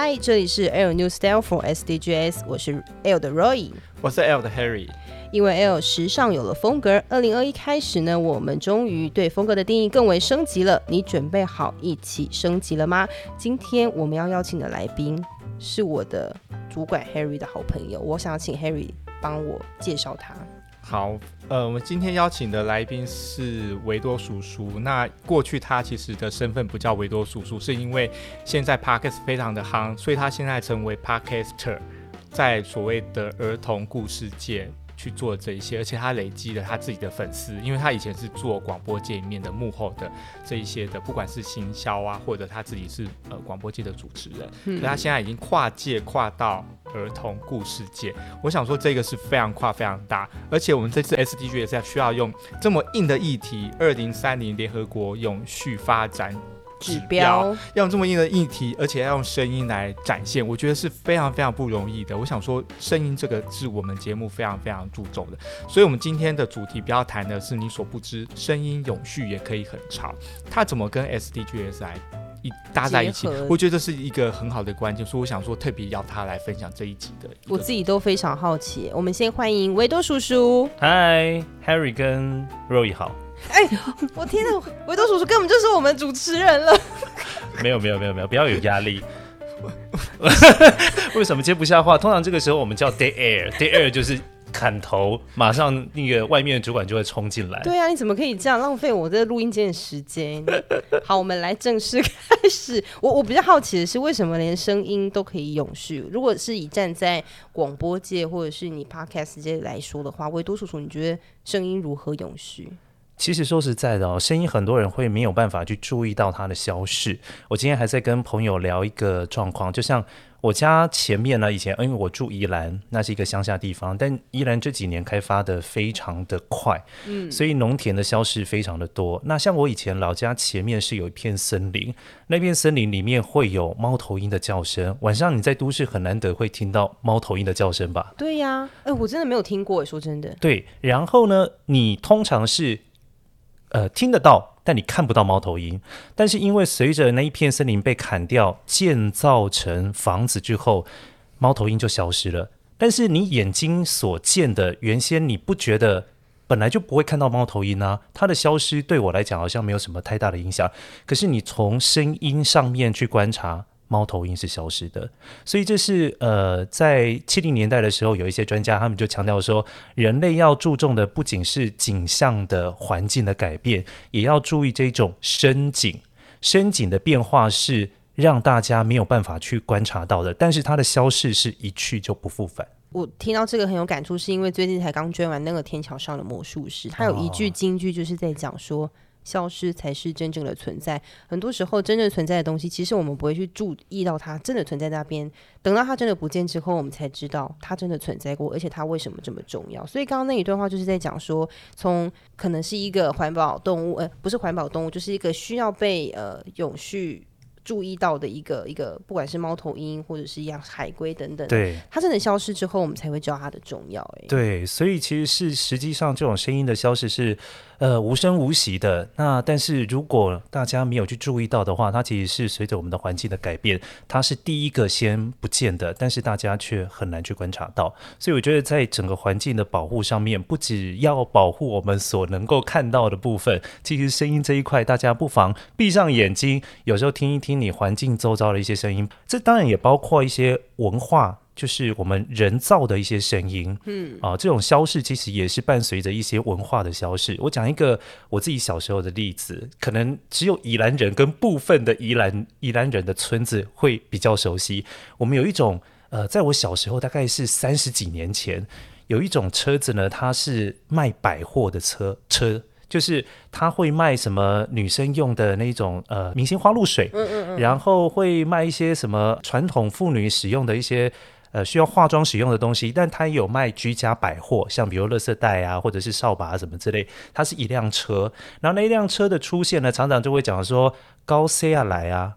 嗨，这里是 L New Style for SDGs，我是 L 的 Roy，我是 L 的 Harry。因为 L 时尚有了风格，二零二一开始呢，我们终于对风格的定义更为升级了。你准备好一起升级了吗？今天我们要邀请的来宾是我的主管 Harry 的好朋友，我想请 Harry 帮我介绍他。好，呃，我们今天邀请的来宾是维多叔叔。那过去他其实的身份不叫维多叔叔，是因为现在 Podcast 非常的夯，所以他现在成为 Podcaster，在所谓的儿童故事界。去做这一些，而且他累积了他自己的粉丝，因为他以前是做广播界里面的幕后的这一些的，不管是行销啊，或者他自己是呃广播界的主持人，嗯，所以他现在已经跨界跨到儿童故事界。我想说这个是非常跨非常大，而且我们这次 SDG 也是需要用这么硬的议题，二零三零联合国永续发展。指标要用这么硬的议题，而且要用声音来展现，我觉得是非常非常不容易的。我想说，声音这个是我们节目非常非常注重的。所以，我们今天的主题不要谈的是你所不知，声音永续也可以很长。它怎么跟 SDGs 来一搭在一起？我觉得这是一个很好的关键。所以，我想说，特别要他来分享这一集的。我自己都非常好奇。我们先欢迎维多叔叔。嗨，Harry 跟 Roy 好。哎、欸，我天哪！维多叔叔根本就是我们主持人了。没有没有没有没有，不要有压力。为什么接不下话？通常这个时候我们叫 dead air，dead air 就是砍头，马上那个外面的主管就会冲进来。对啊，你怎么可以这样浪费我的录音间的时间？好，我们来正式开始。我我比较好奇的是，为什么连声音都可以永续？如果是以站在广播界或者是你 podcast 界来说的话，维多叔叔，你觉得声音如何永续？其实说实在的哦，声音很多人会没有办法去注意到它的消逝。我今天还在跟朋友聊一个状况，就像我家前面呢，以前因为我住宜兰，那是一个乡下地方，但宜兰这几年开发的非常的快，嗯，所以农田的消失非常的多。那像我以前老家前面是有一片森林，那片森林里面会有猫头鹰的叫声，晚上你在都市很难得会听到猫头鹰的叫声吧？对呀，哎，我真的没有听过，说真的。对，然后呢，你通常是。呃，听得到，但你看不到猫头鹰。但是因为随着那一片森林被砍掉，建造成房子之后，猫头鹰就消失了。但是你眼睛所见的，原先你不觉得，本来就不会看到猫头鹰啊。它的消失对我来讲好像没有什么太大的影响。可是你从声音上面去观察。猫头鹰是消失的，所以这是呃，在七零年代的时候，有一些专家他们就强调说，人类要注重的不仅是景象的环境的改变，也要注意这种深景。深景的变化是让大家没有办法去观察到的，但是它的消逝是一去就不复返。我听到这个很有感触，是因为最近才刚追完那个《天桥上的魔术师》，他有一句金句就是在讲说。消失才是真正的存在。很多时候，真正存在的东西，其实我们不会去注意到它真的存在那边。等到它真的不见之后，我们才知道它真的存在过，而且它为什么这么重要。所以刚刚那一段话就是在讲说，从可能是一个环保动物，呃，不是环保动物，就是一个需要被呃永续。注意到的一个一个，不管是猫头鹰或者是一样海龟等等，对，它真的消失之后，我们才会知道它的重要。哎，对，所以其实是实际上这种声音的消失是呃无声无息的。那但是如果大家没有去注意到的话，它其实是随着我们的环境的改变，它是第一个先不见的，但是大家却很难去观察到。所以我觉得在整个环境的保护上面，不只要保护我们所能够看到的部分，其实声音这一块，大家不妨闭上眼睛，有时候听一听。你环境周遭的一些声音，这当然也包括一些文化，就是我们人造的一些声音，嗯啊，这种消逝其实也是伴随着一些文化的消逝。我讲一个我自己小时候的例子，可能只有宜兰人跟部分的宜兰宜兰人的村子会比较熟悉。我们有一种呃，在我小时候大概是三十几年前，有一种车子呢，它是卖百货的车车。就是他会卖什么女生用的那种呃明星花露水，嗯嗯嗯，然后会卖一些什么传统妇女使用的一些呃需要化妆使用的东西，但他也有卖居家百货，像比如垃圾袋啊，或者是扫把什么之类。它是一辆车，然后那一辆车的出现呢，常常就会讲说高 C 啊来啊。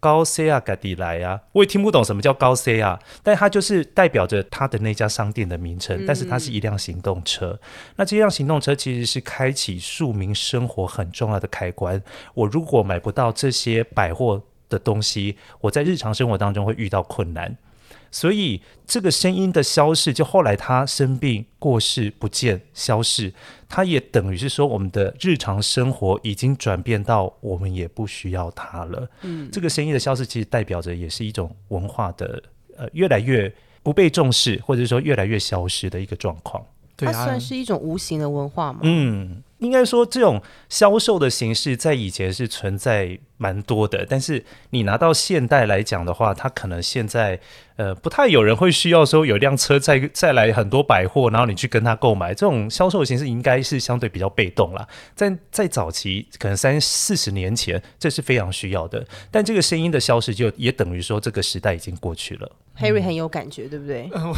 高 C 啊，嘎迪来啊，我也听不懂什么叫高 C 啊，但它就是代表着它的那家商店的名称，但是它是一辆行动车。嗯、那这辆行动车其实是开启庶民生活很重要的开关。我如果买不到这些百货的东西，我在日常生活当中会遇到困难。所以这个声音的消逝，就后来他生病过世不见消逝，他也等于是说，我们的日常生活已经转变到我们也不需要它了。嗯，这个生意的消失，其实代表着也是一种文化的呃越来越不被重视，或者说越来越消失的一个状况。它算是一种无形的文化吗？嗯，应该说这种销售的形式在以前是存在蛮多的，但是你拿到现代来讲的话，它可能现在呃不太有人会需要说有一辆车再再来很多百货，然后你去跟他购买，这种销售形式应该是相对比较被动啦。在在早期，可能三四十年前，这是非常需要的，但这个声音的消失，就也等于说这个时代已经过去了。Harry 很有感觉，对不对？嗯、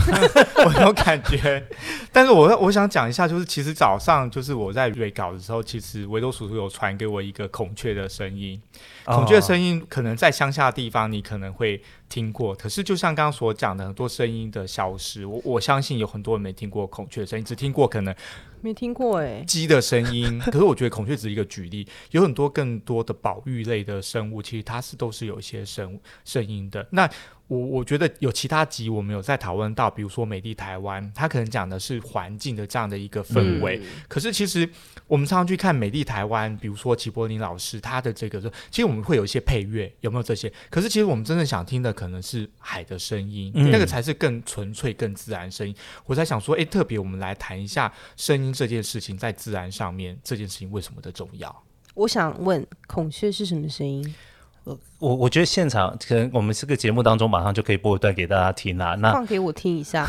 我有感觉，但是我我想讲一下，就是其实早上就是我在蕊稿的时候，其实维多叔叔有传给我一个孔雀的声音。孔雀的声音可能在乡下的地方你可能会听过，可是就像刚刚所讲的很多声音的消失，我我相信有很多人没听过孔雀的声音，只听过可能没听过哎鸡的声音。可是我觉得孔雀只是一个举例，有很多更多的保育类的生物，其实它是都是有一些声声音的。那我我觉得有其他集我们有在讨论到，比如说美丽台湾，它可能讲的是环境的这样的一个氛围。嗯、可是其实我们常常去看美丽台湾，比如说齐柏林老师他的这个，其实我们会有一些配乐，有没有这些？可是其实我们真正想听的可能是海的声音，嗯、那个才是更纯粹、更自然声音。我在想说，哎，特别我们来谈一下声音这件事情在自然上面这件事情为什么的重要？我想问，孔雀是什么声音？我我觉得现场可能我们这个节目当中马上就可以播一段给大家听啦。那放给我听一下。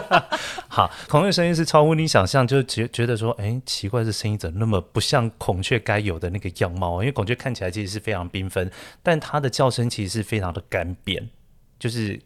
好，孔雀声音是超乎你想象，就觉觉得说，哎，奇怪，这声音怎么那么不像孔雀该有的那个样貌？因为孔雀看起来其实是非常缤纷，但它的叫声其实是非常的干扁，就是。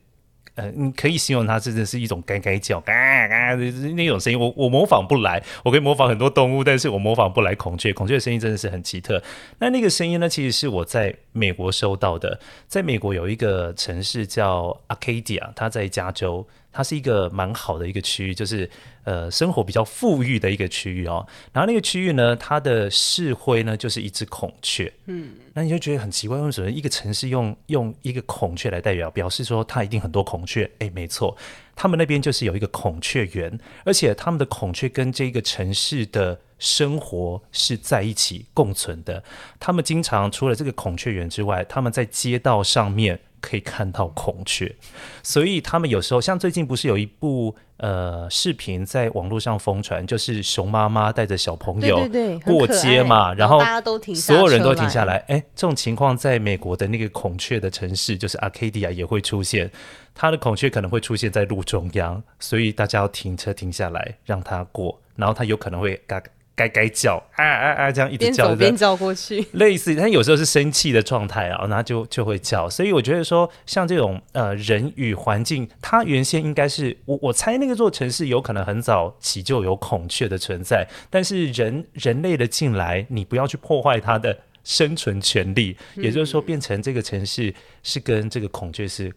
呃，你可以形容它真的是一种该该叫，嘎嘎的那种声音。我我模仿不来，我可以模仿很多动物，但是我模仿不来孔雀。孔雀的声音真的是很奇特。那那个声音呢，其实是我在美国收到的。在美国有一个城市叫 Arcadia，它在加州。它是一个蛮好的一个区域，就是呃生活比较富裕的一个区域哦。然后那个区域呢，它的市徽呢就是一只孔雀。嗯，那你就觉得很奇怪，为什么一个城市用用一个孔雀来代表，表示说它一定很多孔雀？诶，没错，他们那边就是有一个孔雀园，而且他们的孔雀跟这个城市的生活是在一起共存的。他们经常除了这个孔雀园之外，他们在街道上面。可以看到孔雀，所以他们有时候像最近不是有一部呃视频在网络上疯传，就是熊妈妈带着小朋友过街嘛，然后大家都停，所有人都停下来。哎，这种情况在美国的那个孔雀的城市，就是 Arcadia 也会出现，它的孔雀可能会出现在路中央，所以大家要停车停下来让它过，然后它有可能会嘎。该该叫啊啊啊！这样一直叫，边走边叫过去，类似。但有时候是生气的状态啊，然后就就会叫。所以我觉得说，像这种呃人与环境，它原先应该是我我猜那个座城市有可能很早起就有孔雀的存在，但是人人类的进来，你不要去破坏它的生存权利，也就是说，变成这个城市是跟这个孔雀是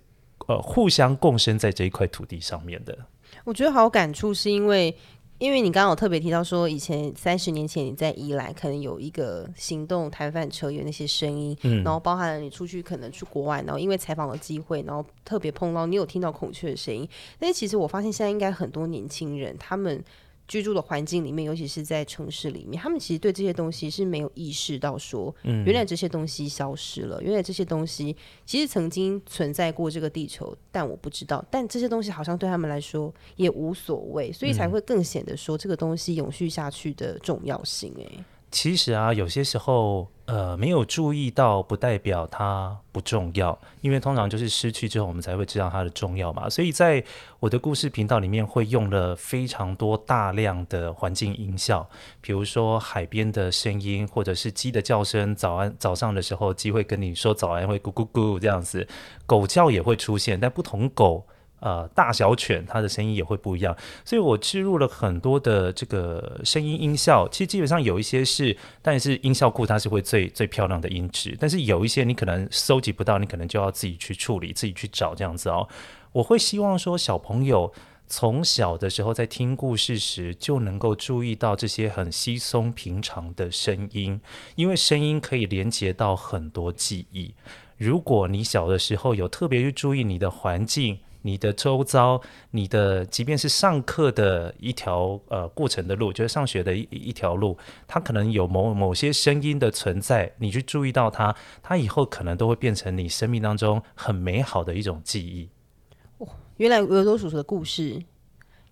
呃互相共生在这一块土地上面的。我觉得好感触，是因为。因为你刚刚有特别提到说，以前三十年前你在宜兰可能有一个行动摊贩车有那些声音，嗯，然后包含了你出去可能去国外，然后因为采访的机会，然后特别碰到你有听到孔雀的声音。但是其实我发现现在应该很多年轻人他们。居住的环境里面，尤其是在城市里面，他们其实对这些东西是没有意识到说，原来这些东西消失了，嗯、原来这些东西其实曾经存在过这个地球，但我不知道。但这些东西好像对他们来说也无所谓，所以才会更显得说这个东西永续下去的重要性。诶，其实啊，有些时候。呃，没有注意到不代表它不重要，因为通常就是失去之后，我们才会知道它的重要嘛。所以在我的故事频道里面，会用了非常多大量的环境音效，比如说海边的声音，或者是鸡的叫声。早安，早上的时候，鸡会跟你说早安，会咕咕咕这样子。狗叫也会出现，但不同狗。呃，大小犬它的声音也会不一样，所以我置入了很多的这个声音音效。其实基本上有一些是，但是音效库它是会最最漂亮的音质，但是有一些你可能搜集不到，你可能就要自己去处理，自己去找这样子哦。我会希望说小朋友。从小的时候，在听故事时就能够注意到这些很稀松平常的声音，因为声音可以连接到很多记忆。如果你小的时候有特别去注意你的环境。你的周遭，你的即便是上课的一条呃过程的路，就是上学的一一条路，它可能有某某些声音的存在，你去注意到它，它以后可能都会变成你生命当中很美好的一种记忆。哦，原来维多叔叔的故事。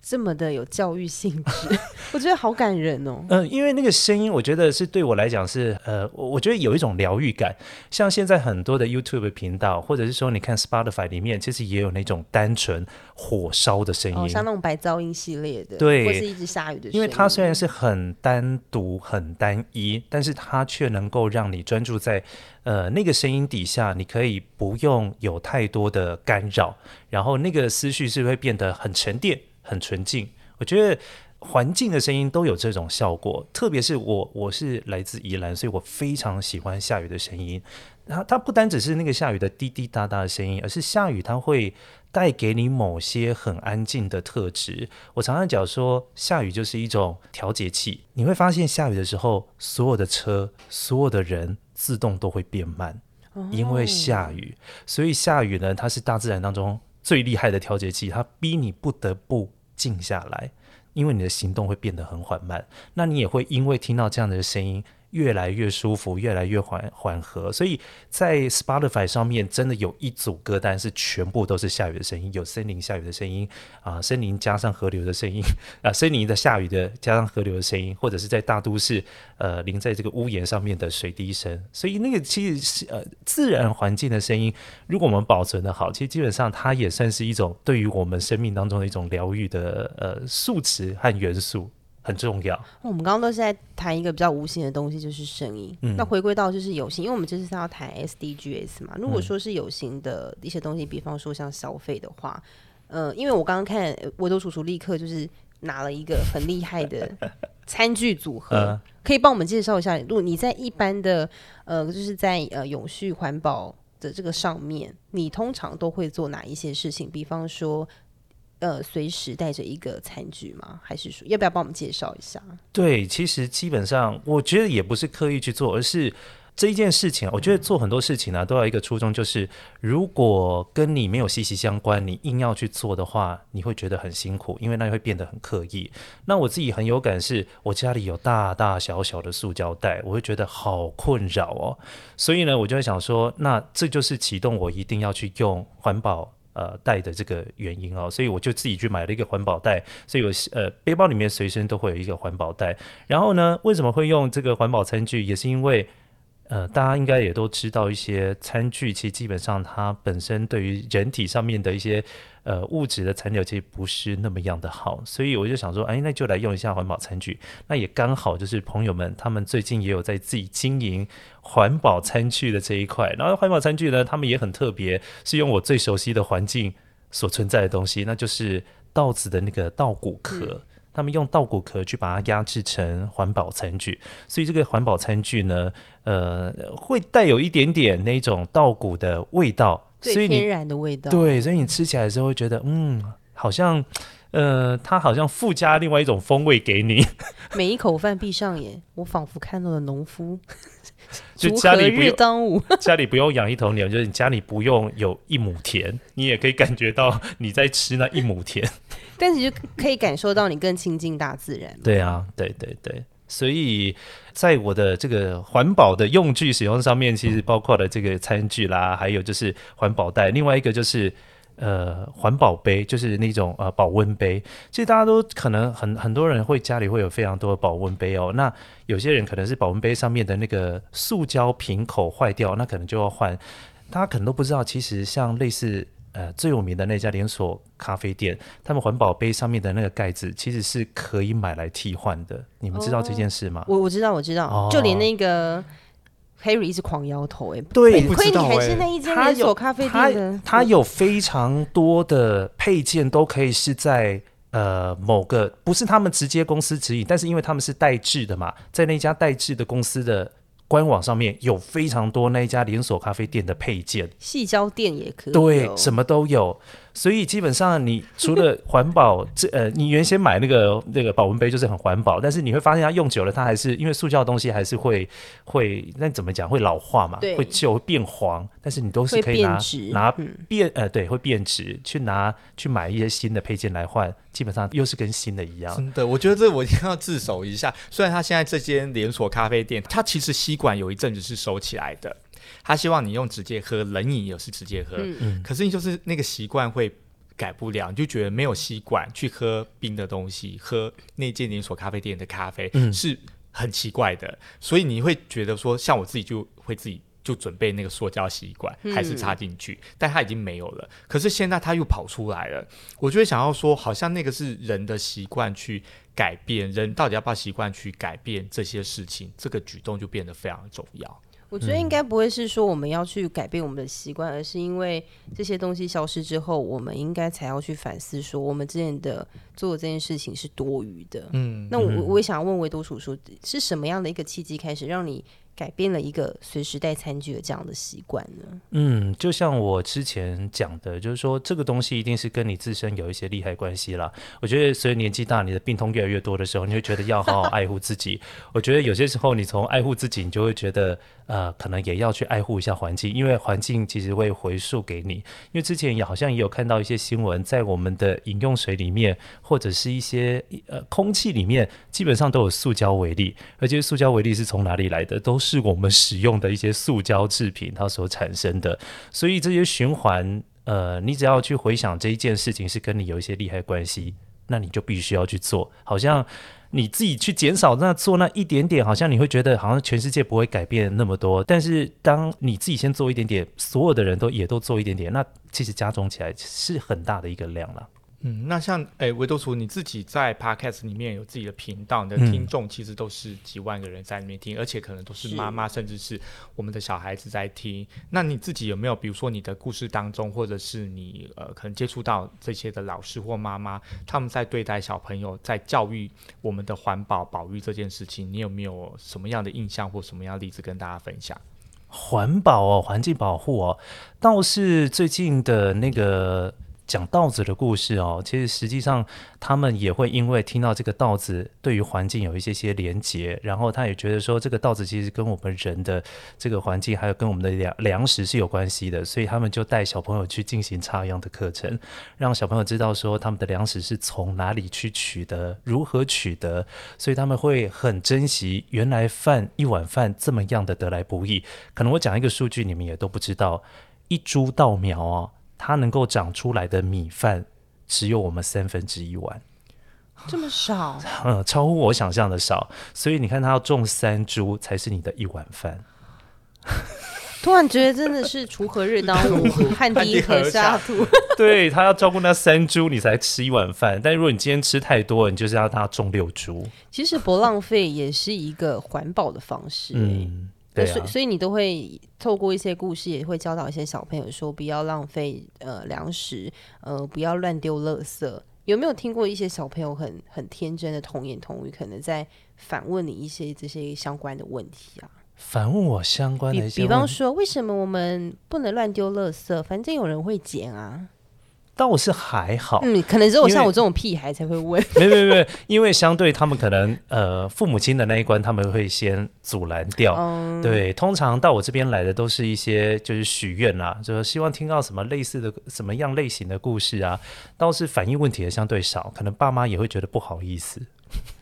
这么的有教育性质，我觉得好感人哦。嗯、呃，因为那个声音，我觉得是对我来讲是呃，我觉得有一种疗愈感。像现在很多的 YouTube 频道，或者是说你看 Spotify 里面，其实也有那种单纯火烧的声音，哦，像那种白噪音系列的，对，或是一直下雨的声音。因为它虽然是很单独、很单一，但是它却能够让你专注在呃那个声音底下，你可以不用有太多的干扰，然后那个思绪是会变得很沉淀。很纯净，我觉得环境的声音都有这种效果。特别是我，我是来自宜兰，所以我非常喜欢下雨的声音。它它不单只是那个下雨的滴滴答答的声音，而是下雨它会带给你某些很安静的特质。我常常讲说，下雨就是一种调节器。你会发现，下雨的时候，所有的车、所有的人自动都会变慢，因为下雨。所以下雨呢，它是大自然当中。最厉害的调节器，它逼你不得不静下来，因为你的行动会变得很缓慢。那你也会因为听到这样的声音。越来越舒服，越来越缓缓和，所以在 Spotify 上面真的有一组歌单是全部都是下雨的声音，有森林下雨的声音啊，森林加上河流的声音 啊，森林的下雨的加上河流的声音，或者是在大都市呃淋在这个屋檐上面的水滴声，所以那个其实是呃自然环境的声音，如果我们保存得好，其实基本上它也算是一种对于我们生命当中的一种疗愈的呃素质和元素。很重要。我们刚刚都是在谈一个比较无形的东西，就是声音。嗯、那回归到就是有形，因为我们这次是要谈 SDGs 嘛。如果说是有形的一些东西，嗯、比方说像消费的话，呃，因为我刚刚看维多叔叔立刻就是拿了一个很厉害的 餐具组合，呃、可以帮我们介绍一下。如果你在一般的呃，就是在呃永续环保的这个上面，你通常都会做哪一些事情？比方说。呃，随时带着一个餐具吗？还是说要不要帮我们介绍一下？对，其实基本上我觉得也不是刻意去做，而是这一件事情，我觉得做很多事情呢、啊，都要一个初衷，就是如果跟你没有息息相关，你硬要去做的话，你会觉得很辛苦，因为那会变得很刻意。那我自己很有感是，我家里有大大小小的塑胶袋，我会觉得好困扰哦。所以呢，我就会想说，那这就是启动我一定要去用环保。呃，带的这个原因哦，所以我就自己去买了一个环保袋，所以我呃背包里面随身都会有一个环保袋。然后呢，为什么会用这个环保餐具？也是因为。呃，大家应该也都知道，一些餐具其实基本上它本身对于人体上面的一些呃物质的残留其实不是那么样的好，所以我就想说，哎，那就来用一下环保餐具。那也刚好就是朋友们他们最近也有在自己经营环保餐具的这一块，然后环保餐具呢，他们也很特别，是用我最熟悉的环境所存在的东西，那就是稻子的那个稻谷壳。他们用稻谷壳去把它压制成环保餐具，所以这个环保餐具呢，呃，会带有一点点那种稻谷的味道，所以天然的味道。对，所以你吃起来的时候会觉得，嗯，好像，呃，它好像附加另外一种风味给你。每一口饭闭上眼，我仿佛看到了农夫。就家里不用，家里不用养一头牛，就是你家里不用有一亩田，你也可以感觉到你在吃那一亩田。但是就可以感受到你更亲近大自然。对啊，对对对，所以在我的这个环保的用具使用上面，其实包括了这个餐具啦，还有就是环保袋，另外一个就是。呃，环保杯就是那种呃保温杯，其实大家都可能很很多人会家里会有非常多的保温杯哦。那有些人可能是保温杯上面的那个塑胶瓶口坏掉，那可能就要换。大家可能都不知道，其实像类似呃最有名的那家连锁咖啡店，他们环保杯上面的那个盖子其实是可以买来替换的。你们知道这件事吗？哦、我我知道，我知道，哦、就连那个。Harry 一直狂摇头，哎，对，亏你还是那一间连锁咖啡店的，它有非常多的配件都可以是在呃某个不是他们直接公司指引，但是因为他们是代制的嘛，在那家代制的公司的官网上面有非常多那一家连锁咖啡店的配件，细胶垫也可以，对，什么都有。所以基本上，你除了环保，这呃，你原先买那个那个保温杯就是很环保，但是你会发现它用久了，它还是因为塑胶的东西还是会会那怎么讲会老化嘛，会旧会变黄，但是你都是可以拿拿变呃对会变质，去拿去买一些新的配件来换，基本上又是跟新的一样。真的，我觉得这我一定要自首一下。虽然他现在这间连锁咖啡店，它其实吸管有一阵子是收起来的。他希望你用直接喝，冷饮也是直接喝，嗯、可是你就是那个习惯会改不了，你就觉得没有吸管去喝冰的东西，喝那间连锁咖啡店的咖啡是很奇怪的，嗯、所以你会觉得说，像我自己就会自己就准备那个塑胶吸管，还是插进去，嗯、但它已经没有了。可是现在它又跑出来了，我就会想要说，好像那个是人的习惯去改变，人到底要不要习惯去改变这些事情，这个举动就变得非常重要。我觉得应该不会是说我们要去改变我们的习惯，而是因为这些东西消失之后，我们应该才要去反思，说我们之前的做的这件事情是多余的。嗯，那我我也想要问维多叔叔，是什么样的一个契机开始让你改变了一个随时带餐具的这样的习惯呢？嗯，就像我之前讲的，就是说这个东西一定是跟你自身有一些利害关系啦。我觉得随着年纪大，你的病痛越来越多的时候，你会觉得要好好爱护自己。我觉得有些时候，你从爱护自己，你就会觉得呃，可能也要去爱护一下环境，因为环境其实会回溯给你。因为之前也好像也有看到一些新闻，在我们的饮用水里面，或者是一些呃空气里面，基本上都有塑胶微粒，而且塑胶微粒是从哪里来的？都是我们使用的一些塑胶制品，它所产生的。所以这些循环，呃，你只要去回想这一件事情是跟你有一些利害关系，那你就必须要去做。好像你自己去减少那做那一点点，好像你会觉得好像全世界不会改变那么多。但是当你自己先做一点点，所有的人都也都做一点点，那其实加重起来是很大的一个量了。嗯，那像诶，维多叔你自己在 Podcast 里面有自己的频道，你的听众其实都是几万个人在里面听，嗯、而且可能都是妈妈，甚至是我们的小孩子在听。那你自己有没有，比如说你的故事当中，或者是你呃可能接触到这些的老师或妈妈，他们在对待小朋友，在教育我们的环保保育这件事情，你有没有什么样的印象或什么样的例子跟大家分享？环保哦，环境保护哦，倒是最近的那个。讲稻子的故事哦，其实实际上他们也会因为听到这个稻子对于环境有一些些连结，然后他也觉得说这个稻子其实跟我们人的这个环境还有跟我们的粮粮食是有关系的，所以他们就带小朋友去进行插秧的课程，让小朋友知道说他们的粮食是从哪里去取得，如何取得，所以他们会很珍惜原来饭一碗饭这么样的得来不易。可能我讲一个数据，你们也都不知道，一株稻苗哦。它能够长出来的米饭只有我们三分之一碗，这么少？嗯，超乎我想象的少。所以你看，它要种三株才是你的一碗饭。突然觉得真的是锄禾日当午，汗滴禾下土。对，他要照顾那三株，你才吃一碗饭。但如果你今天吃太多，你就是要他种六株。其实不浪费也是一个环保的方式。嗯。对，所以所以你都会透过一些故事，也会教导一些小朋友说，不要浪费呃粮食，呃不要乱丢垃圾。有没有听过一些小朋友很很天真的童言童语，可能在反问你一些这些相关的问题啊？反问我相关的一些比，比方说，为什么我们不能乱丢垃圾？反正有人会捡啊。但我是还好，嗯，可能只有像我这种屁孩才会问。没没没，因为相对他们可能呃父母亲的那一关他们会先阻拦掉。嗯、对，通常到我这边来的都是一些就是许愿啦，就是希望听到什么类似的什么样类型的故事啊，倒是反映问题的相对少，可能爸妈也会觉得不好意思。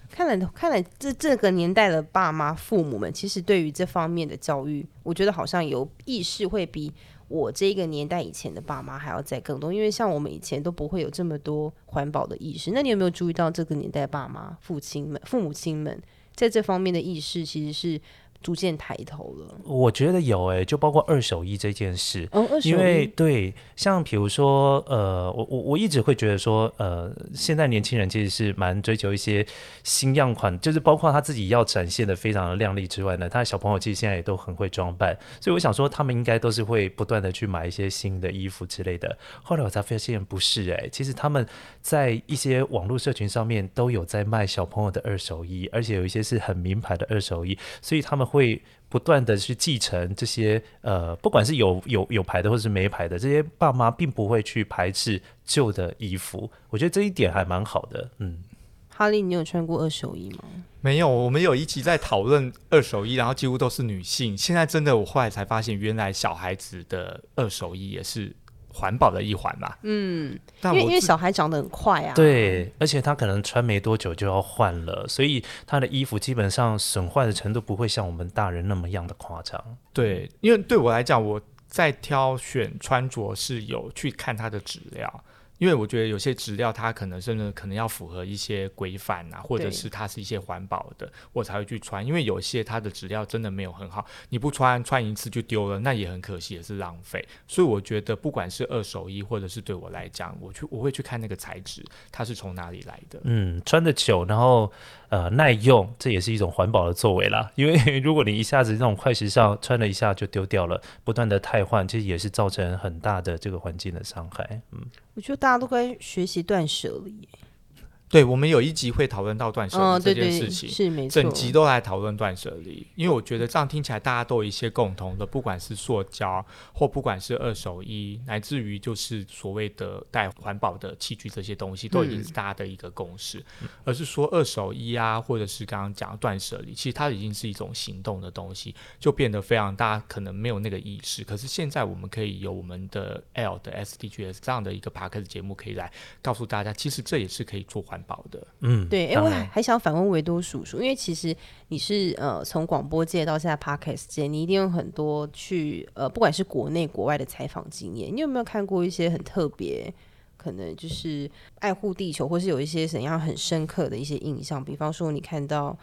看来看来这这个年代的爸妈父母们，其实对于这方面的教育，我觉得好像有意识会比。我这个年代以前的爸妈还要再更多，因为像我们以前都不会有这么多环保的意识。那你有没有注意到这个年代爸妈、父亲们、父母亲们在这方面的意识其实是？逐渐抬头了，我觉得有诶、欸，就包括二手衣这件事，哦、二手衣，因为对，像比如说，呃，我我我一直会觉得说，呃，现在年轻人其实是蛮追求一些新样款，就是包括他自己要展现的非常的靓丽之外呢，他的小朋友其实现在也都很会装扮，所以我想说，他们应该都是会不断的去买一些新的衣服之类的。后来我才发现不是诶、欸，其实他们在一些网络社群上面都有在卖小朋友的二手衣，而且有一些是很名牌的二手衣，所以他们。会不断的去继承这些呃，不管是有有有牌的或者是没牌的，这些爸妈并不会去排斥旧的衣服。我觉得这一点还蛮好的。嗯，哈利，你有穿过二手衣吗？没有，我们有一集在讨论二手衣，然后几乎都是女性。现在真的，我后来才发现，原来小孩子的二手衣也是。环保的一环嘛，嗯，因为因为小孩长得很快啊，对，而且他可能穿没多久就要换了，所以他的衣服基本上损坏的程度不会像我们大人那么样的夸张。对，因为对我来讲，我在挑选穿着是有去看它的质料。因为我觉得有些质料它可能真的可能要符合一些规范啊，或者是它是一些环保的，我才会去穿。因为有些它的质料真的没有很好，你不穿穿一次就丢了，那也很可惜，也是浪费。所以我觉得不管是二手衣，或者是对我来讲，我去我会去看那个材质，它是从哪里来的。嗯，穿得久，然后。呃，耐用，这也是一种环保的作为啦。因为 如果你一下子这种快时尚穿了一下就丢掉了，不断的汰换，其实也是造成很大的这个环境的伤害。嗯，我觉得大家都该学习断舍离。对，我们有一集会讨论到断舍离这件事情，哦、对对是没错，整集都来讨论断舍离，因为我觉得这样听起来大家都有一些共同的，不管是塑胶或不管是二手衣，乃至于就是所谓的带环保的器具这些东西，都已经是大家的一个共识。嗯、而是说二手衣啊，或者是刚刚讲断舍离，其实它已经是一种行动的东西，就变得非常大家可能没有那个意识。可是现在我们可以有我们的 L 的 SDGs 这样的一个 Podcast 节目，可以来告诉大家，其实这也是可以做环保的，嗯，对，哎，我还还想反问维多叔叔，因为其实你是呃从广播界到现在 Podcast 界，你一定有很多去呃不管是国内国外的采访经验，你有没有看过一些很特别，可能就是爱护地球，或是有一些怎样很深刻的一些印象？比方说你看到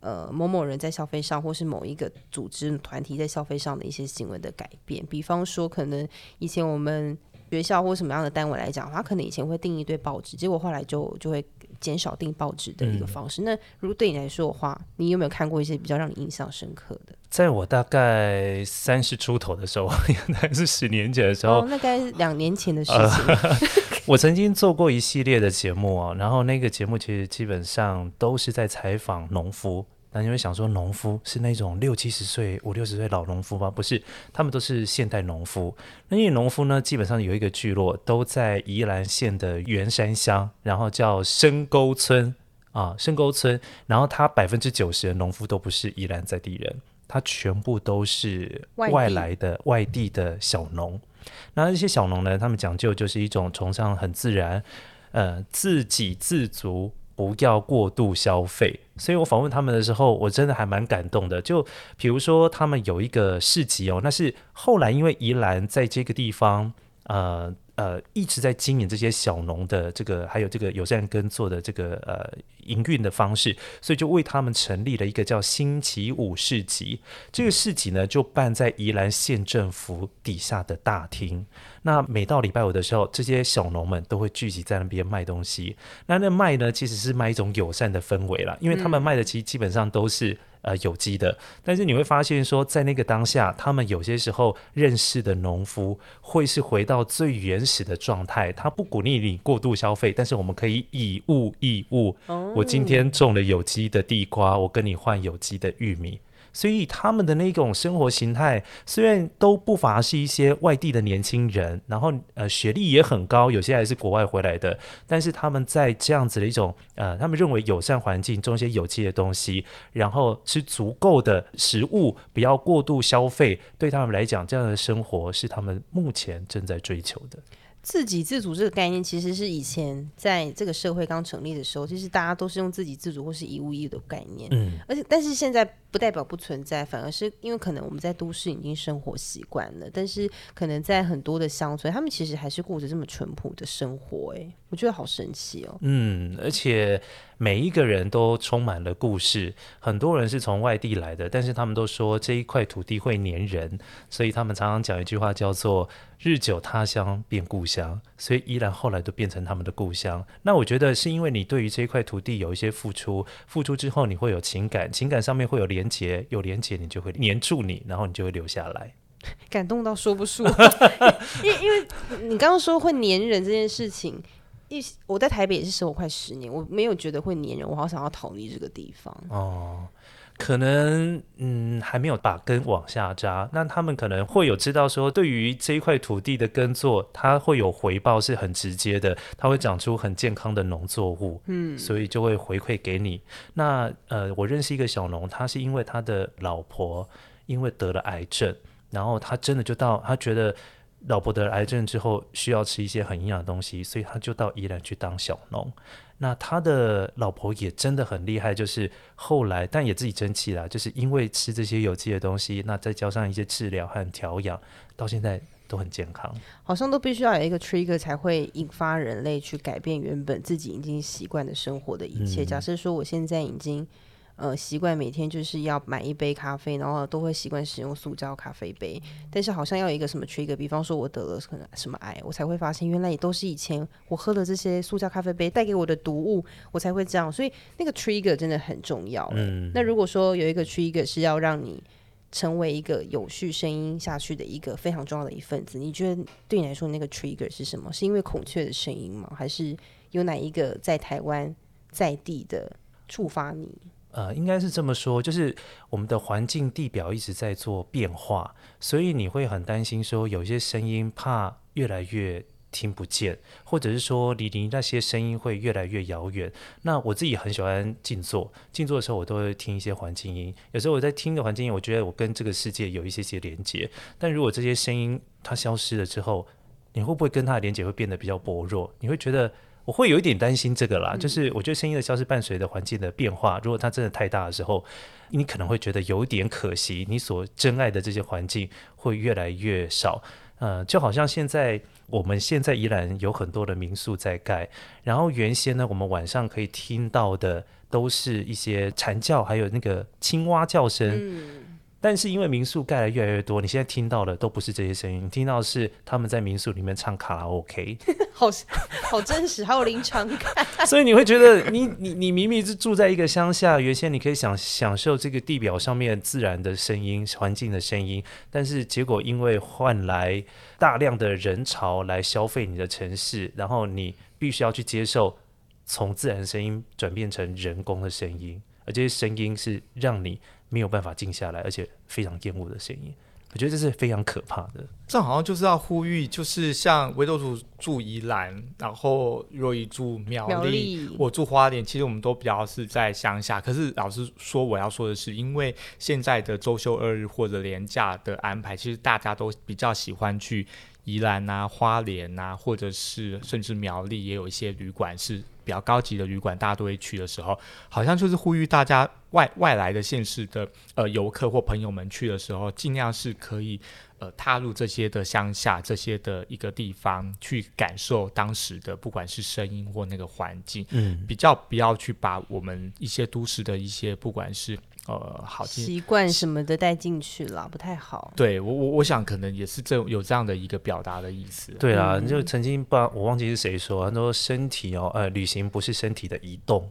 呃某某人在消费上，或是某一个组织团体在消费上的一些行为的改变，比方说可能以前我们。学校或什么样的单位来讲，他可能以前会订一堆报纸，结果后来就就会减少订报纸的一个方式。嗯、那如果对你来说的话，你有没有看过一些比较让你印象深刻的？在我大概三十出头的时候，应该是十年前的时候，哦、那该是两年前的事情。呃、我曾经做过一系列的节目啊，然后那个节目其实基本上都是在采访农夫。那你会想说，农夫是那种六七十岁、五六十岁老农夫吗？不是，他们都是现代农夫。那因为农夫呢，基本上有一个聚落，都在宜兰县的员山乡，然后叫深沟村啊，深沟村。然后他百分之九十的农夫都不是宜兰在地人，他全部都是外来的外地的小农。那这些小农呢，他们讲究就是一种崇尚很自然，呃，自给自足。不要过度消费，所以我访问他们的时候，我真的还蛮感动的。就比如说，他们有一个市集哦，那是后来因为宜兰在这个地方，呃。呃，一直在经营这些小农的这个，还有这个友善耕作的这个呃营运的方式，所以就为他们成立了一个叫星期五市集。这个市集呢，就办在宜兰县政府底下的大厅。那每到礼拜五的时候，这些小农们都会聚集在那边卖东西。那那卖呢，其实是卖一种友善的氛围啦，因为他们卖的其实基本上都是。呃，有机的，但是你会发现说，在那个当下，他们有些时候认识的农夫会是回到最原始的状态，他不鼓励你过度消费，但是我们可以以物易物。我今天种了有机的地瓜，我跟你换有机的玉米。所以他们的那种生活形态，虽然都不乏是一些外地的年轻人，然后呃学历也很高，有些还是国外回来的，但是他们在这样子的一种呃，他们认为友善环境，种一些有机的东西，然后吃足够的食物，不要过度消费，对他们来讲，这样的生活是他们目前正在追求的。自给自足这个概念，其实是以前在这个社会刚成立的时候，其实大家都是用自给自足或是一物一物的概念。嗯，而且但是现在不代表不存在，反而是因为可能我们在都市已经生活习惯了，但是可能在很多的乡村，他们其实还是过着这么淳朴的生活。哎，我觉得好神奇哦。嗯，而且。每一个人都充满了故事，很多人是从外地来的，但是他们都说这一块土地会黏人，所以他们常常讲一句话叫做“日久他乡变故乡”，所以依然后来都变成他们的故乡。那我觉得是因为你对于这一块土地有一些付出，付出之后你会有情感，情感上面会有连结，有连接你就会黏住你，然后你就会留下来。感动到说不出，因为因为你刚刚说会黏人这件事情。一我在台北也是生活快十年，我没有觉得会黏人，我好想要逃离这个地方。哦，可能嗯还没有把根往下扎，那他们可能会有知道说，对于这一块土地的耕作，它会有回报是很直接的，它会长出很健康的农作物，嗯，所以就会回馈给你。那呃，我认识一个小农，他是因为他的老婆因为得了癌症，然后他真的就到他觉得。老婆得了癌症之后，需要吃一些很营养的东西，所以他就到宜兰去当小农。那他的老婆也真的很厉害，就是后来，但也自己争气啦，就是因为吃这些有机的东西，那再加上一些治疗和调养，到现在都很健康。好像都必须要有一个 trigger 才会引发人类去改变原本自己已经习惯的生活的一切。嗯、假设说我现在已经。呃，习惯每天就是要买一杯咖啡，然后都会习惯使用塑胶咖啡杯。但是好像要有一个什么 trigger，比方说我得了可能什么癌，我才会发现原来也都是以前我喝的这些塑胶咖啡杯带给我的毒物，我才会这样。所以那个 trigger 真的很重要。嗯，那如果说有一个 trigger 是要让你成为一个有序声音下去的一个非常重要的一份子，你觉得对你来说那个 trigger 是什么？是因为孔雀的声音吗？还是有哪一个在台湾在地的触发你？呃，应该是这么说，就是我们的环境地表一直在做变化，所以你会很担心说，有些声音怕越来越听不见，或者是说离离那些声音会越来越遥远。那我自己很喜欢静坐，静坐的时候我都会听一些环境音。有时候我在听的环境音，我觉得我跟这个世界有一些些连接。但如果这些声音它消失了之后，你会不会跟它的连接会变得比较薄弱？你会觉得？我会有一点担心这个啦，就是我觉得声音的消失伴随着环境的变化，如果它真的太大的时候，你可能会觉得有点可惜，你所珍爱的这些环境会越来越少。呃，就好像现在我们现在依然有很多的民宿在盖，然后原先呢，我们晚上可以听到的都是一些蝉叫，还有那个青蛙叫声。嗯但是因为民宿盖的越来越多，你现在听到的都不是这些声音，你听到的是他们在民宿里面唱卡拉 OK，好 好真实，还有临场感。所以你会觉得你，你你你明明是住在一个乡下，原先你可以享享受这个地表上面自然的声音、环境的声音，但是结果因为换来大量的人潮来消费你的城市，然后你必须要去接受从自然声音转变成人工的声音，而这些声音是让你。没有办法静下来，而且非常厌恶的声音，我觉得这是非常可怕的。这好像就是要呼吁，就是像维多族住宜兰，然后若一住苗栗，苗栗我住花莲，其实我们都比较是在乡下。可是老实说，我要说的是，因为现在的周休二日或者连假的安排，其实大家都比较喜欢去宜兰啊、花莲啊，或者是甚至苗栗，也有一些旅馆是。比较高级的旅馆，大家都会去的时候，好像就是呼吁大家外外来的县市的呃游客或朋友们去的时候，尽量是可以呃踏入这些的乡下这些的一个地方，去感受当时的不管是声音或那个环境，嗯，比较不要去把我们一些都市的一些不管是。呃，好习惯什么的带进去了，不太好。对我，我我想可能也是这有这样的一个表达的意思。对啊，嗯、就曾经不，我忘记是谁说，他说身体哦，呃，旅行不是身体的移动。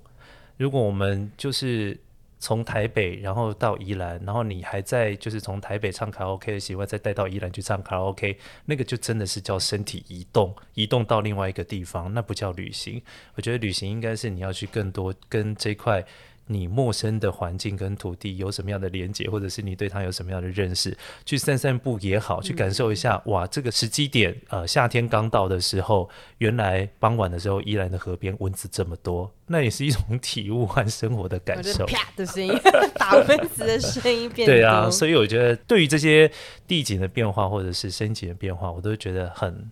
如果我们就是从台北然后到宜兰，然后你还在就是从台北唱卡拉 OK 的习惯，再带到宜兰去唱卡拉 OK，那个就真的是叫身体移动，移动到另外一个地方，那不叫旅行。我觉得旅行应该是你要去更多跟这块。你陌生的环境跟土地有什么样的连接，或者是你对它有什么样的认识？去散散步也好，去感受一下。嗯、哇，这个时机点，呃，夏天刚到的时候，原来傍晚的时候，依然的河边蚊子这么多，那也是一种 体悟和生活的感受。啪的声音，打蚊子的声音变多。对啊，所以我觉得对于这些地景的变化或者是声景的变化，我都觉得很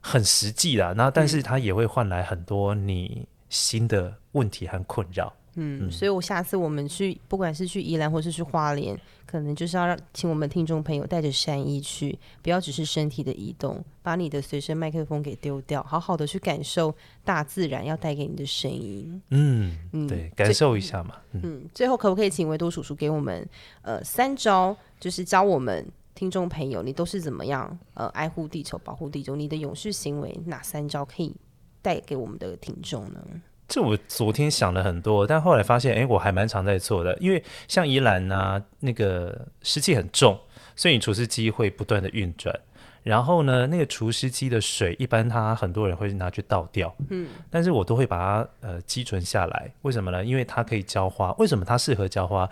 很实际啦。那但是它也会换来很多你新的问题和困扰。嗯，所以我下次我们去，不管是去宜兰或是去花莲，可能就是要让请我们听众朋友带着善意去，不要只是身体的移动，把你的随身麦克风给丢掉，好好的去感受大自然要带给你的声音。嗯嗯，对，感受一下嘛。嗯，嗯，最后可不可以请维多叔叔给我们呃三招，就是教我们听众朋友，你都是怎么样呃爱护地球、保护地球？你的永续行为哪三招可以带给我们的听众呢？这我昨天想了很多，但后来发现，哎，我还蛮常在做的。因为像宜兰啊，那个湿气很重，所以你除湿机会不断的运转。然后呢，那个除湿机的水，一般它很多人会拿去倒掉，嗯，但是我都会把它呃积存下来。为什么呢？因为它可以浇花。为什么它适合浇花？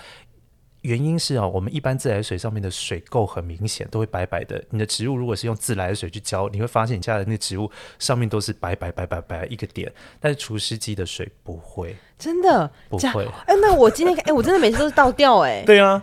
原因是啊，我们一般自来水上面的水垢很明显，都会白白的。你的植物如果是用自来水去浇，你会发现你家的那个植物上面都是白白白白白一个点。但是除湿机的水不会，真的不会。哎、欸，那我今天哎、欸，我真的每次都是倒掉哎、欸。对啊。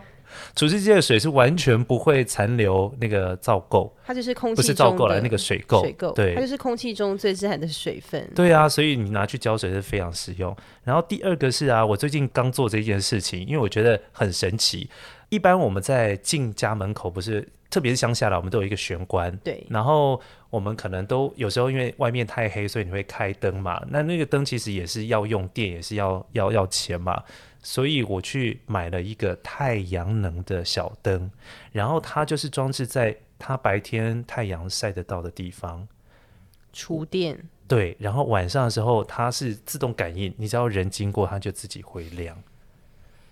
除湿机的水是完全不会残留那个皂垢，它就是空气不是皂垢了，那个水垢，水垢，对，它就是空气中最自然的水分。对啊，所以你拿去浇水是非常实用。然后第二个是啊，我最近刚做这件事情，因为我觉得很神奇。一般我们在进家门口，不是特别是乡下啦，我们都有一个玄关，对。然后我们可能都有时候因为外面太黑，所以你会开灯嘛。那那个灯其实也是要用电，也是要要要钱嘛。所以我去买了一个太阳能的小灯，然后它就是装置在它白天太阳晒得到的地方，触电。对，然后晚上的时候它是自动感应，你只要人经过它就自己会亮。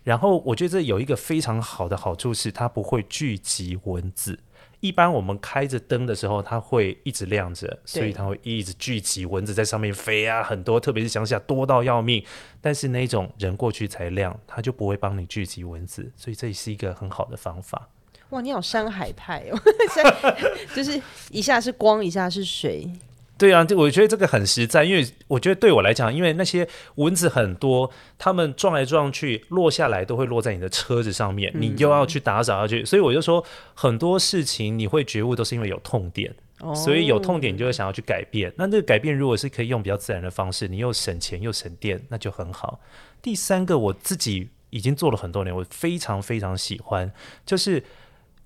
然后我觉得这有一个非常好的好处是它不会聚集蚊子。一般我们开着灯的时候，它会一直亮着，所以它会一直聚集蚊子在上面飞啊，很多，特别是乡下多到要命。但是那种人过去才亮，它就不会帮你聚集蚊子，所以这也是一个很好的方法。哇，你好山海派哦，就是一下是光，一下是水。对啊，就我觉得这个很实在，因为我觉得对我来讲，因为那些蚊子很多，它们撞来撞去，落下来都会落在你的车子上面，你又要去打扫要去，所以我就说很多事情你会觉悟都是因为有痛点，所以有痛点你就会想要去改变。那这个改变如果是可以用比较自然的方式，你又省钱又省电，那就很好。第三个我自己已经做了很多年，我非常非常喜欢，就是。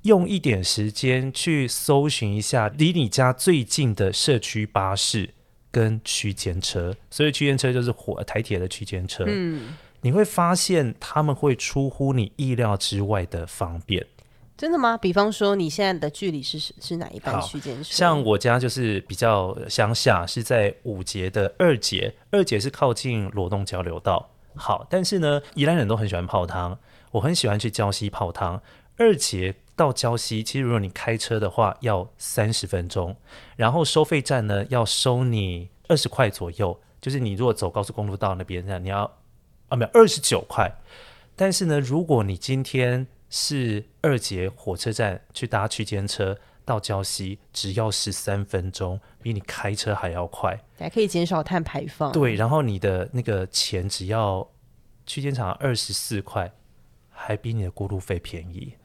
用一点时间去搜寻一下离你家最近的社区巴士跟区间车，所以区间车就是火台铁的区间车。嗯，你会发现他们会出乎你意料之外的方便。真的吗？比方说你现在的距离是是哪一班区间车？像我家就是比较乡下，是在五节的二节，二节是靠近罗东交流道。好，但是呢，宜兰人都很喜欢泡汤，我很喜欢去礁溪泡汤。二节到礁溪，其实如果你开车的话，要三十分钟。然后收费站呢，要收你二十块左右。就是你如果走高速公路到那边，那你要啊，没有二十九块。但是呢，如果你今天是二节火车站去搭区间车到礁溪，只要十三分钟，比你开车还要快，还可以减少碳排放。对，然后你的那个钱只要区间场二十四块，还比你的过路费便宜。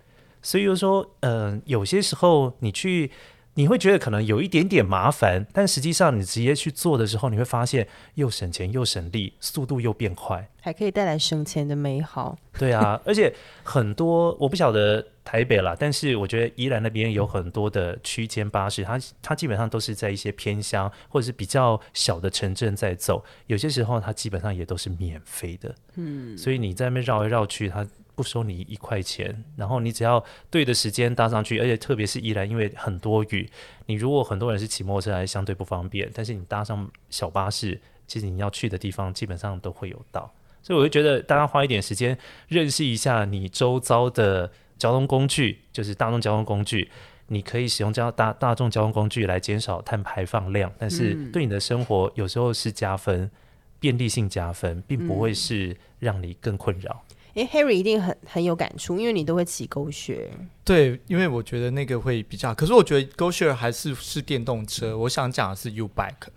所以就说，嗯、呃，有些时候你去，你会觉得可能有一点点麻烦，但实际上你直接去做的时候，你会发现又省钱又省力，速度又变快，还可以带来省钱的美好。对啊，而且很多我不晓得台北啦，但是我觉得宜兰那边有很多的区间巴士，它它基本上都是在一些偏乡或者是比较小的城镇在走，有些时候它基本上也都是免费的。嗯，所以你在那边绕来绕去，它。不收你一块钱，然后你只要对的时间搭上去，而且特别是宜兰，因为很多雨，你如果很多人是骑摩托车，还是相对不方便。但是你搭上小巴士，其实你要去的地方基本上都会有到。所以我就觉得，大家花一点时间认识一下你周遭的交通工具，就是大众交通工具，你可以使用交大大众交通工具来减少碳排放量，但是对你的生活有时候是加分，便利性加分，并不会是让你更困扰。哎，Harry 一定很很有感触，因为你都会骑 GoShare。对，因为我觉得那个会比较，可是我觉得 GoShare 还是是电动车。我想讲的是 U-Bike，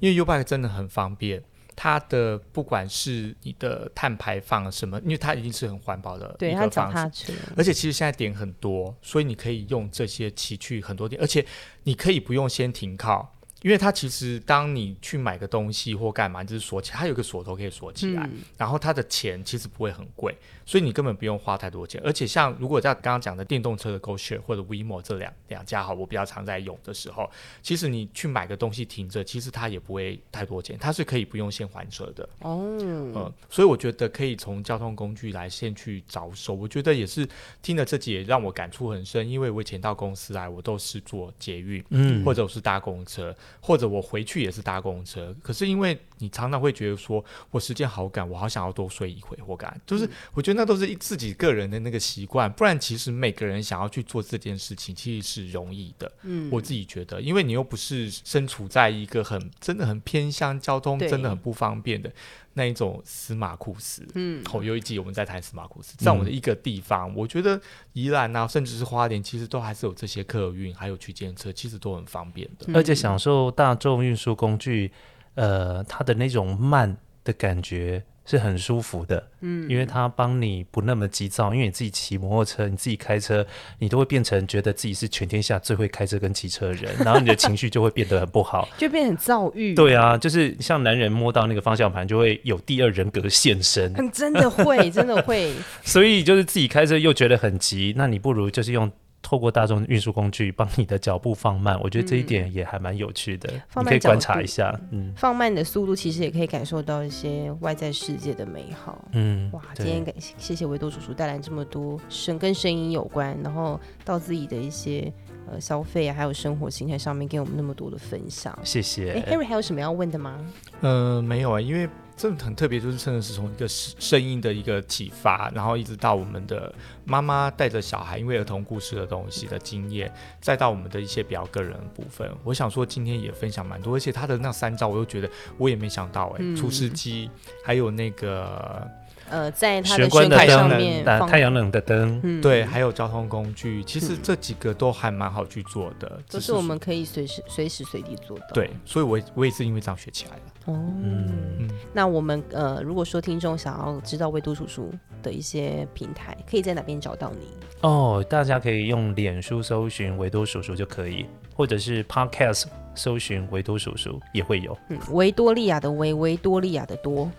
因为 U-Bike 真的很方便，它的不管是你的碳排放什么，因为它已经是很环保的，对，它脚踏车，而且其实现在点很多，所以你可以用这些骑去很多点，而且你可以不用先停靠。因为它其实，当你去买个东西或干嘛，就是锁起来，它有个锁头可以锁起来，嗯，然后它的钱其实不会很贵，所以你根本不用花太多钱。而且像如果在刚刚讲的电动车的 GoShare 或者 WeMo 这两两家哈，我比较常在用的时候，其实你去买个东西停着，其实它也不会太多钱，它是可以不用先还车的。哦，嗯，所以我觉得可以从交通工具来先去着手。我觉得也是听了这集也让我感触很深，因为我以前到公司来，我都是坐捷运，嗯，或者我是搭公车。或者我回去也是搭公车，可是因为你常常会觉得说，我时间好赶，我好想要多睡一会或干，就是我觉得那都是自己个人的那个习惯，不然其实每个人想要去做这件事情，其实是容易的。嗯，我自己觉得，因为你又不是身处在一个很真的很偏乡，交通真的很不方便的。那一种司马库斯，嗯，后、哦、有一集我们在谈司马库斯，在我们的一个地方，嗯、我觉得宜兰啊，甚至是花莲，其实都还是有这些客运，还有区间车，其实都很方便的。而且享受大众运输工具，呃，它的那种慢的感觉。是很舒服的，嗯，因为他帮你不那么急躁，因为你自己骑摩托车，你自己开车，你都会变成觉得自己是全天下最会开车跟骑车的人，然后你的情绪就会变得很不好，就变很躁郁。对啊，就是像男人摸到那个方向盘，就会有第二人格现身，真的会，真的会。所以就是自己开车又觉得很急，那你不如就是用。透过大众运输工具帮你的脚步放慢，我觉得这一点也还蛮有趣的，嗯、你可以观察一下。嗯，放慢你的速度，其实也可以感受到一些外在世界的美好。嗯，哇，今天感谢谢维多叔叔带来这么多声跟声音有关，然后到自己的一些呃消费啊，还有生活形态上面给我们那么多的分享。谢谢。哎，Harry 还有什么要问的吗？呃，没有啊，因为。这很特别，就是真的是从一个声音的一个启发，然后一直到我们的妈妈带着小孩，因为儿童故事的东西的经验，再到我们的一些比较个人的部分。我想说今天也分享蛮多，而且他的那三招，我又觉得我也没想到哎、欸，除湿机，还有那个。呃，在它的玄关上面放太阳能的灯，嗯，对，还有交通工具，其实这几个都还蛮好去做的，嗯、都是我们可以随时随时随地做的。对，所以我我也是因为这样学起来的。哦，嗯，那我们呃，如果说听众想要知道维多叔叔的一些平台，可以在哪边找到你？哦，大家可以用脸书搜寻维多叔叔就可以，或者是 Podcast 搜寻维多叔叔也会有。嗯，维多利亚的维，维多利亚的多。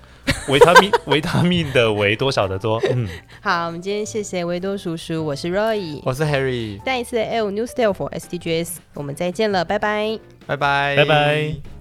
维他命，维他命的维多少的多？嗯，好，我们今天谢谢维多叔叔，我是 Roy，我是 Harry，再一次 L New Style for SDGs，我们再见了，拜拜，拜拜，拜拜。